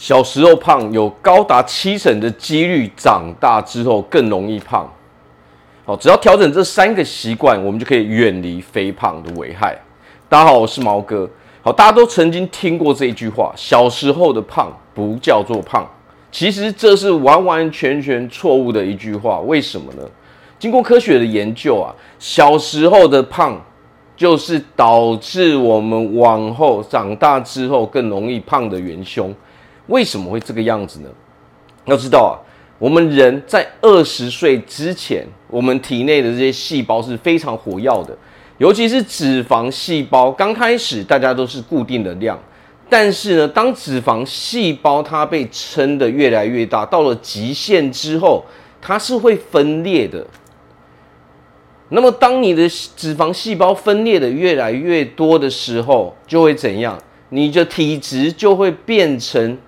小时候胖，有高达七成的几率长大之后更容易胖。好，只要调整这三个习惯，我们就可以远离肥胖的危害。大家好，我是毛哥。好，大家都曾经听过这一句话：小时候的胖不叫做胖。其实这是完完全全错误的一句话。为什么呢？经过科学的研究啊，小时候的胖就是导致我们往后长大之后更容易胖的元凶。为什么会这个样子呢？要知道啊，我们人在二十岁之前，我们体内的这些细胞是非常活跃的，尤其是脂肪细胞。刚开始大家都是固定的量，但是呢，当脂肪细胞它被撑得越来越大，到了极限之后，它是会分裂的。那么，当你的脂肪细胞分裂的越来越多的时候，就会怎样？你的体质就会变成。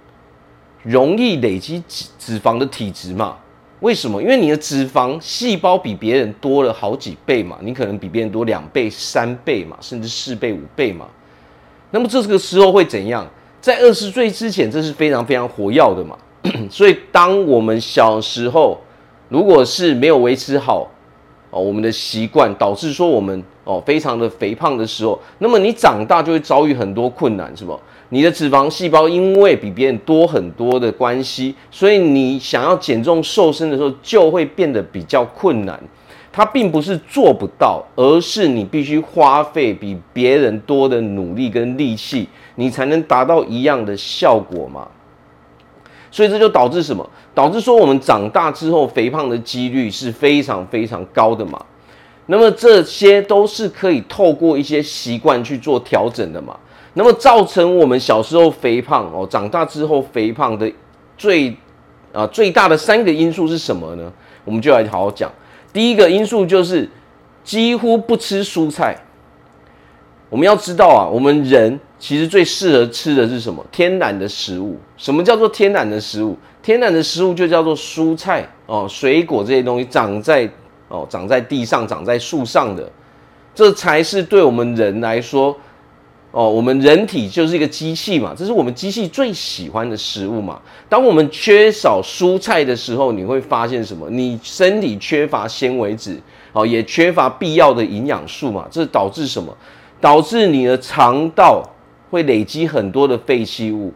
容易累积脂脂肪的体质嘛？为什么？因为你的脂肪细胞比别人多了好几倍嘛，你可能比别人多两倍、三倍嘛，甚至四倍、五倍嘛。那么这个时候会怎样？在二十岁之前，这是非常非常活跃的嘛。所以，当我们小时候如果是没有维持好哦我们的习惯，导致说我们哦非常的肥胖的时候，那么你长大就会遭遇很多困难，是吧？你的脂肪细胞因为比别人多很多的关系，所以你想要减重瘦身的时候就会变得比较困难。它并不是做不到，而是你必须花费比别人多的努力跟力气，你才能达到一样的效果嘛。所以这就导致什么？导致说我们长大之后肥胖的几率是非常非常高的嘛。那么这些都是可以透过一些习惯去做调整的嘛。那么造成我们小时候肥胖哦，长大之后肥胖的最啊、最大的三个因素是什么呢？我们就来好好讲。第一个因素就是几乎不吃蔬菜。我们要知道啊，我们人其实最适合吃的是什么？天然的食物。什么叫做天然的食物？天然的食物就叫做蔬菜哦，水果这些东西长在哦长在地上、长在树上的，这才是对我们人来说。哦，我们人体就是一个机器嘛，这是我们机器最喜欢的食物嘛。当我们缺少蔬菜的时候，你会发现什么？你身体缺乏纤维质，哦，也缺乏必要的营养素嘛。这导致什么？导致你的肠道会累积很多的废弃物，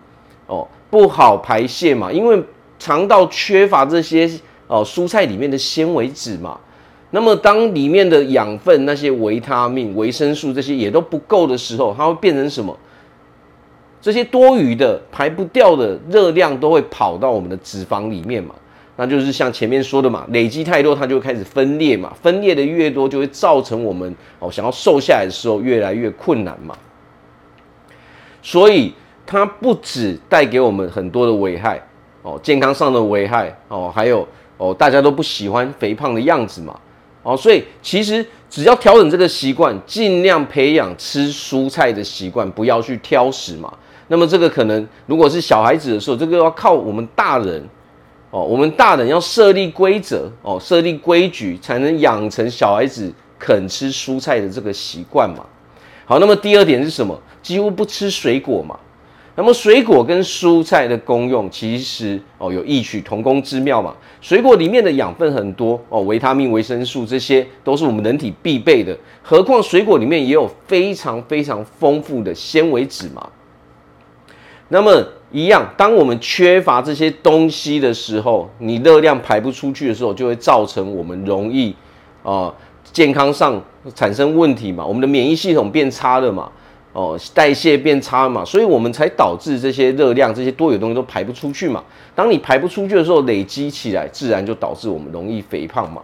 哦，不好排泄嘛。因为肠道缺乏这些哦，蔬菜里面的纤维质嘛。那么，当里面的养分、那些维他命、维生素这些也都不够的时候，它会变成什么？这些多余的、排不掉的热量都会跑到我们的脂肪里面嘛？那就是像前面说的嘛，累积太多，它就开始分裂嘛。分裂的越多，就会造成我们哦想要瘦下来的时候越来越困难嘛。所以，它不止带给我们很多的危害哦，健康上的危害哦，还有哦，大家都不喜欢肥胖的样子嘛。哦，所以其实只要调整这个习惯，尽量培养吃蔬菜的习惯，不要去挑食嘛。那么这个可能如果是小孩子的时候，这个要靠我们大人哦，我们大人要设立规则哦，设立规矩，才能养成小孩子肯吃蔬菜的这个习惯嘛。好，那么第二点是什么？几乎不吃水果嘛。那么水果跟蔬菜的功用其实哦有异曲同工之妙嘛。水果里面的养分很多哦，维他命、维生素这些都是我们人体必备的。何况水果里面也有非常非常丰富的纤维质嘛。那么一样，当我们缺乏这些东西的时候，你热量排不出去的时候，就会造成我们容易啊、呃、健康上产生问题嘛。我们的免疫系统变差了嘛。哦，代谢变差嘛，所以我们才导致这些热量、这些多余的东西都排不出去嘛。当你排不出去的时候，累积起来，自然就导致我们容易肥胖嘛。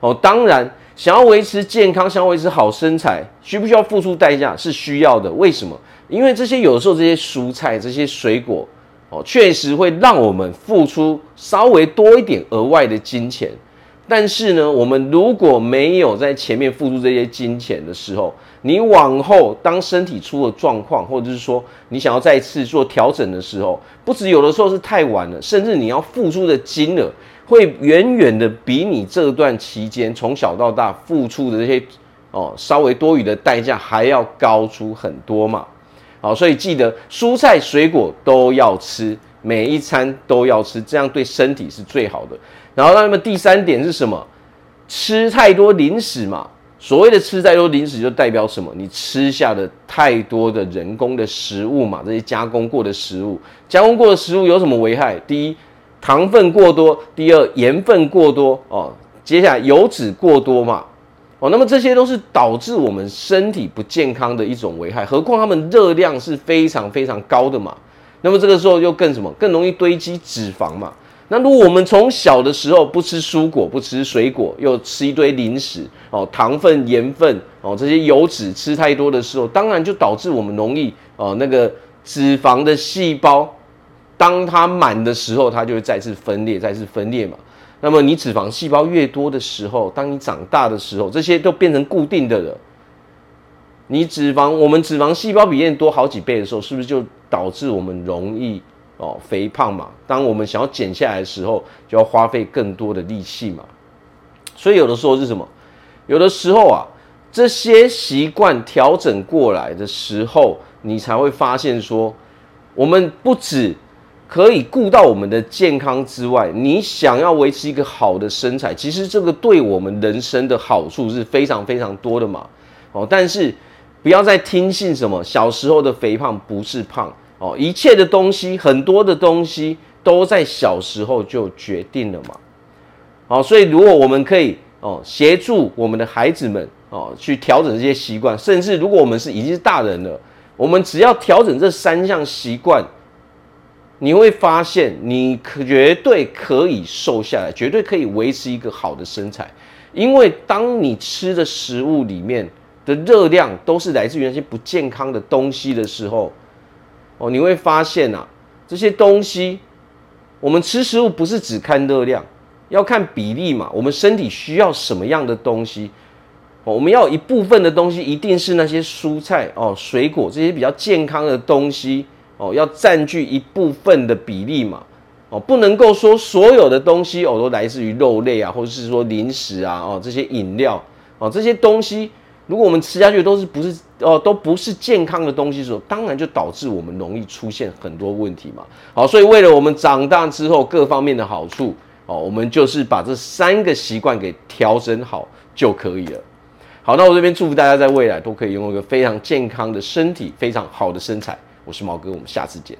哦，当然，想要维持健康，想要维持好身材，需不需要付出代价？是需要的。为什么？因为这些有的时候这些蔬菜、这些水果，哦，确实会让我们付出稍微多一点额外的金钱。但是呢，我们如果没有在前面付出这些金钱的时候，你往后当身体出了状况，或者是说你想要再次做调整的时候，不止有的时候是太晚了，甚至你要付出的金额会远远的比你这段期间从小到大付出的这些哦稍微多余的代价还要高出很多嘛。好，所以记得蔬菜水果都要吃。每一餐都要吃，这样对身体是最好的。然后，那么第三点是什么？吃太多零食嘛。所谓的吃太多零食，就代表什么？你吃下的太多的人工的食物嘛，这些加工过的食物，加工过的食物有什么危害？第一，糖分过多；第二，盐分过多哦。接下来油脂过多嘛。哦，那么这些都是导致我们身体不健康的一种危害，何况它们热量是非常非常高的嘛。那么这个时候又更什么？更容易堆积脂肪嘛。那如果我们从小的时候不吃蔬果、不吃水果，又吃一堆零食哦，糖分、盐分哦，这些油脂吃太多的时候，当然就导致我们容易哦，那个脂肪的细胞，当它满的时候，它就会再次分裂，再次分裂嘛。那么你脂肪细胞越多的时候，当你长大的时候，这些都变成固定的了。你脂肪，我们脂肪细胞比人多好几倍的时候，是不是就导致我们容易哦肥胖嘛？当我们想要减下来的时候，就要花费更多的力气嘛。所以有的时候是什么？有的时候啊，这些习惯调整过来的时候，你才会发现说，我们不止。可以顾到我们的健康之外，你想要维持一个好的身材，其实这个对我们人生的好处是非常非常多的嘛。哦，但是不要再听信什么小时候的肥胖不是胖哦，一切的东西，很多的东西都在小时候就决定了嘛。好，所以如果我们可以哦协助我们的孩子们哦去调整这些习惯，甚至如果我们是已经是大人了，我们只要调整这三项习惯。你会发现，你绝对可以瘦下来，绝对可以维持一个好的身材，因为当你吃的食物里面的热量都是来自于那些不健康的东西的时候，哦，你会发现啊，这些东西，我们吃食物不是只看热量，要看比例嘛。我们身体需要什么样的东西？哦，我们要一部分的东西一定是那些蔬菜哦、水果这些比较健康的东西。哦，要占据一部分的比例嘛，哦，不能够说所有的东西哦都来自于肉类啊，或者是说零食啊，哦这些饮料，哦这些东西，如果我们吃下去都是不是哦都不是健康的东西的时候，当然就导致我们容易出现很多问题嘛。好，所以为了我们长大之后各方面的好处，哦，我们就是把这三个习惯给调整好就可以了。好，那我这边祝福大家在未来都可以拥有一个非常健康的身体，非常好的身材。我是毛哥，我们下次见。